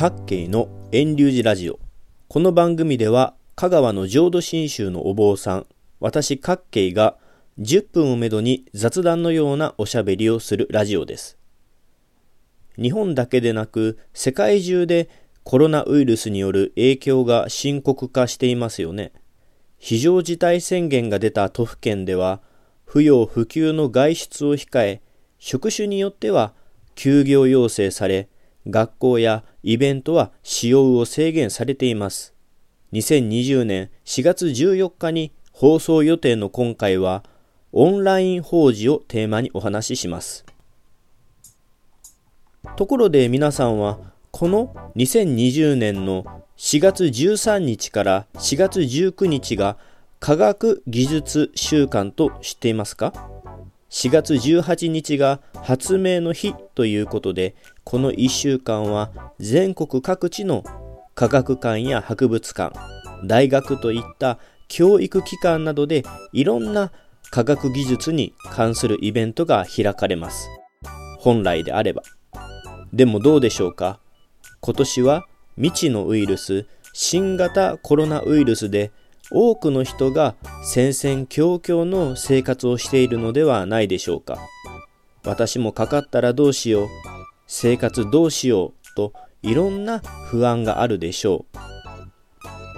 各系の遠流寺ラジオ。この番組では、香川の浄土真宗のお坊さん、私各系が10分をめどに雑談のようなおしゃべりをするラジオです。日本だけでなく、世界中でコロナウイルスによる影響が深刻化していますよね。非常事態宣言が出た都府県では、不要不急の外出を控え、職種によっては休業要請され、学校やイベントは使用を制限されています。2020年4月14日に放送予定の今回は、オンライン法事をテーマにお話しします。ところで皆さんは、この2020年の4月13日から4月19日が科学技術週間と知っていますか？4月18日が発明の日ということで、この1週間は全国各地の科学館や博物館、大学といった教育機関などでいろんな科学技術に関するイベントが開かれます。本来であれば。でもどうでしょうか？今年は未知のウイルス、新型コロナウイルスで多くの人が戦々恐々の生活をしているのではないでしょうか？私もかかったらどうしよう、生活どうしようといろんな不安があるでしょう。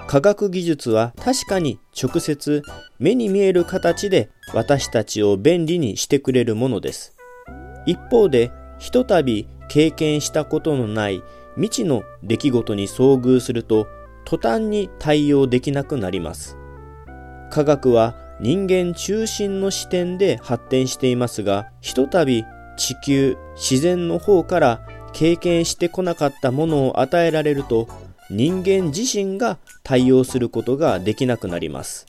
科学技術は確かに直接目に見える形で私たちを便利にしてくれるものです。一方で、ひとたび経験したことのない未知の出来事に遭遇すると途端に対応できなくなります。科学は人間中心の視点で発展していますが、ひとたび地球、自然の方から経験してこなかったものを与えられると、人間自身が対応することができなくなります。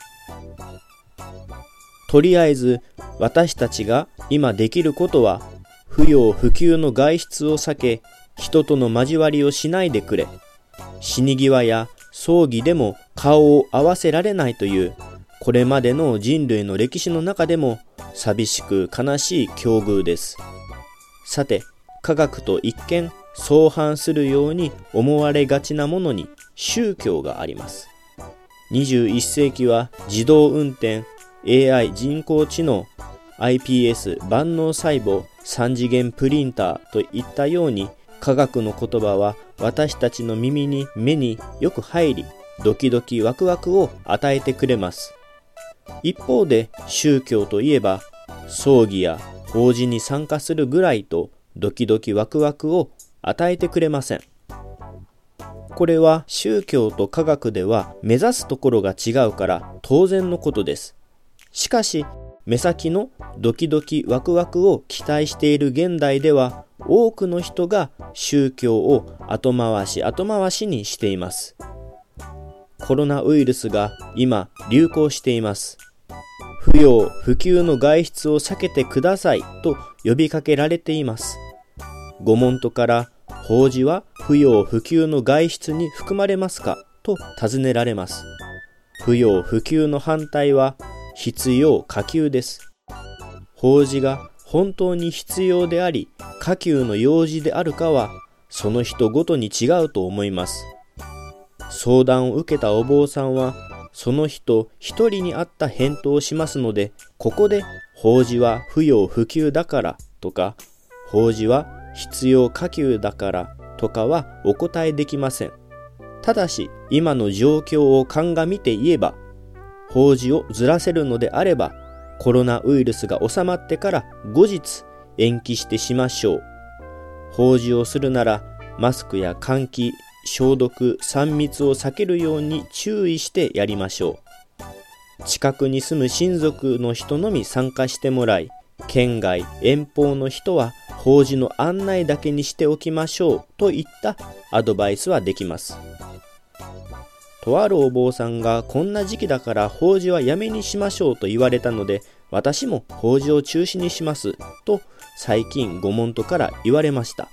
とりあえず私たちが今できることは不要不急の外出を避け人との交わりをしないでくれ死に際や葬儀でも顔を合わせられないというこれまでの人類の歴史の中でも寂しく悲しい境遇です。さて、科学と一見相反するように思われがちなものに宗教があります。21世紀は自動運転、AI 人工知能、iPS 万能細胞、3次元プリンターといったように科学の言葉は私たちの耳に目によく入り、ドキドキワクワクを与えてくれます。一方で宗教といえば、葬儀や法事に参加するぐらいとドキドキワクワクを与えてくれません。これは宗教と科学では目指すところが違うから当然のことです。しかし、目先のドキドキワクワクを期待している現代では多くの人が宗教を後回し後回しにしています。コロナウイルスが今流行しています。不要不急の外出を避けてくださいと呼びかけられています。ご門徒から法事は不要不急の外出に含まれますかと尋ねられます。不要不急の反対は必要可急です。法事が本当に必要であり、下級の用事であるかは、その人ごとに違うと思います。相談を受けたお坊さんは、その人一人に合った返答をしますので、ここで、法事は不要不急だからとか、法事は必要可急だからとかはお答えできません。ただし、今の状況を鑑みて言えば、法事をずらせるのであれば、コロナウイルスが収まってから後日延期してしましょう。法事をするならマスクや換気、消毒、3密を避けるように注意してやりましょう。近くに住む親族の人のみ参加してもらい、県外、遠方の人は法事の案内だけにしておきましょうといったアドバイスはできます。とあるお坊さんがこんな時期だから法事はやめにしましょうと言われたので私も法事を中止にしますと最近ご門徒から言われました。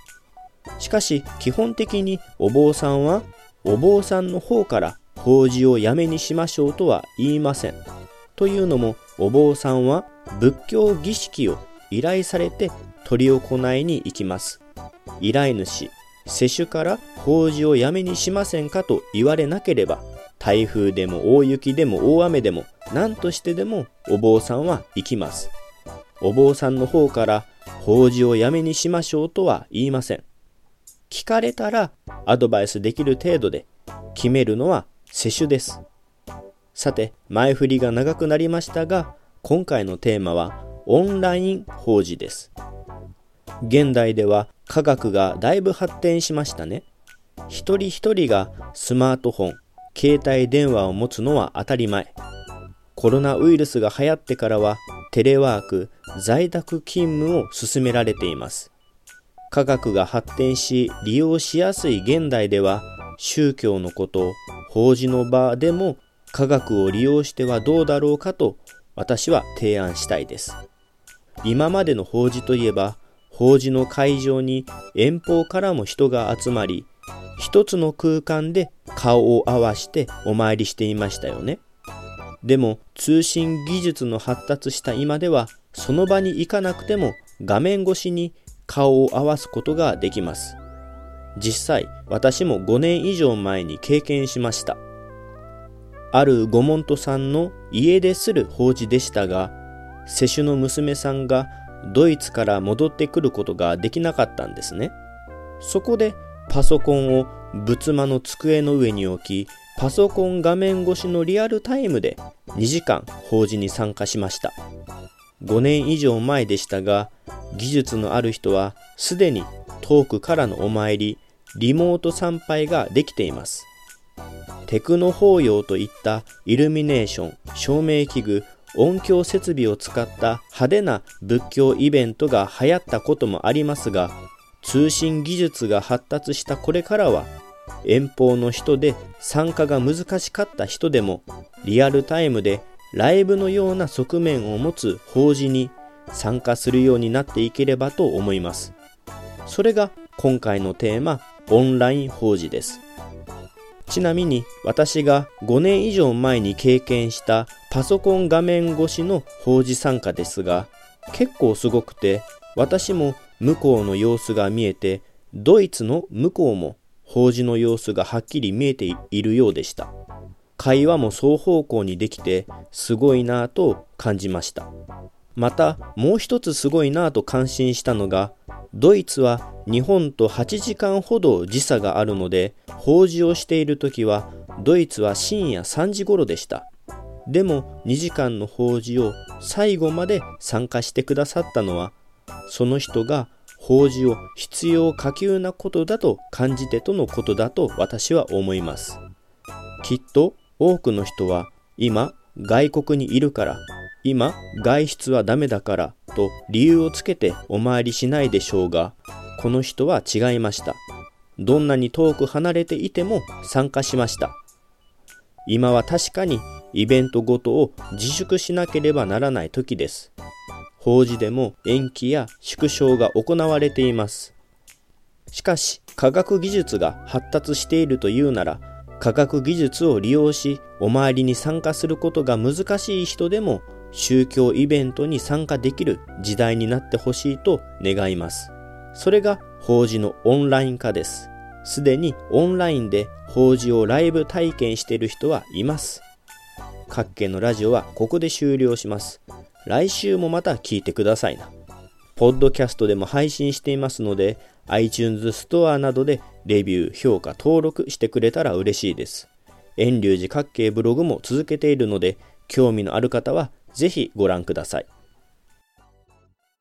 しかし基本的にお坊さんはお坊さんの方から法事をやめにしましょうとは言いません。というのもお坊さんは仏教儀式を依頼されて執り行いに行きます。依頼主、世主から法事をやめにしませんかと言われなければ、台風でも大雪でも大雨でも何としてでもお坊さんは行きます。お坊さんの方から法事をやめにしましょうとは言いません。聞かれたらアドバイスできる程度で決めるのは世主です。さて、前振りが長くなりましたが、今回のテーマはオンライン法事です。現代では科学がだいぶ発展しましたね。一人一人がスマートフォン、携帯電話を持つのは当たり前。コロナウイルスが流行ってからはテレワーク、在宅勤務を進められています。科学が発展し利用しやすい現代では宗教のこと、法事の場でも科学を利用してはどうだろうかと私は提案したいです。今までの法事といえば法事の会場に遠方からも人が集まり一つの空間で顔を合わしてお参りしていましたよね。でも通信技術の発達した今ではその場に行かなくても画面越しに顔を合わすことができます。実際私も5年以上前に経験しました。ある御門徒さんの家でする法事でしたが、世主の娘さんがドイツから戻ってくることができなかったんですね。そこでパソコンを仏間の机の上に置き、パソコン画面越しのリアルタイムで2時間法事に参加しました。5年以上前でしたが、技術のある人はすでに遠くからのお参り、リモート参拝ができています。テクノ法要といったイルミネーション、照明器具、音響設備を使った派手な仏教イベントが流行ったこともありますが、通信技術が発達したこれからは、遠方の人で参加が難しかった人でも、リアルタイムでライブのような側面を持つ法事に参加するようになっていければと思います。それが今回のテーマ、オンライン法事です。ちなみに私が5年以上前に経験したパソコン画面越しの法事参加ですが結構すごくて私も向こうの様子が見えてドイツの向こうも法事の様子がはっきり見えているようでした会話も双方向にできてすごいなぁと感じました。またもう一つすごいなぁと感心したのがドイツは日本と8時間ほど時差があるので法事をしている時はドイツは深夜3時頃でした。でも2時間の法事を最後まで参加してくださったのはその人が法事を必要可及なことだと感じてとのことだと私は思います。きっと多くの人は今外国にいるから今外出はダメだからと理由をつけてお参りしないでしょうが、この人は違いました。どんなに遠く離れていても参加しました。今は確かにイベントごとを自粛しなければならない時です。法事でも延期や縮小が行われています。しかし、科学技術が発達しているというなら、科学技術を利用し、お参りに参加することが難しい人でも宗教イベントに参加できる時代になってほしいと願います。それが法事のオンライン化です。すでにオンラインで法事をライブ体験している人はいます。各県のラジオはここで終了します。来週もまた聞いてくださいな。ポッドキャストでも配信していますので、iTunes ストアなどでレビュー、評価、登録してくれたら嬉しいです。遠隆寺各系ブログも続けているので、興味のある方はぜひご覧ください。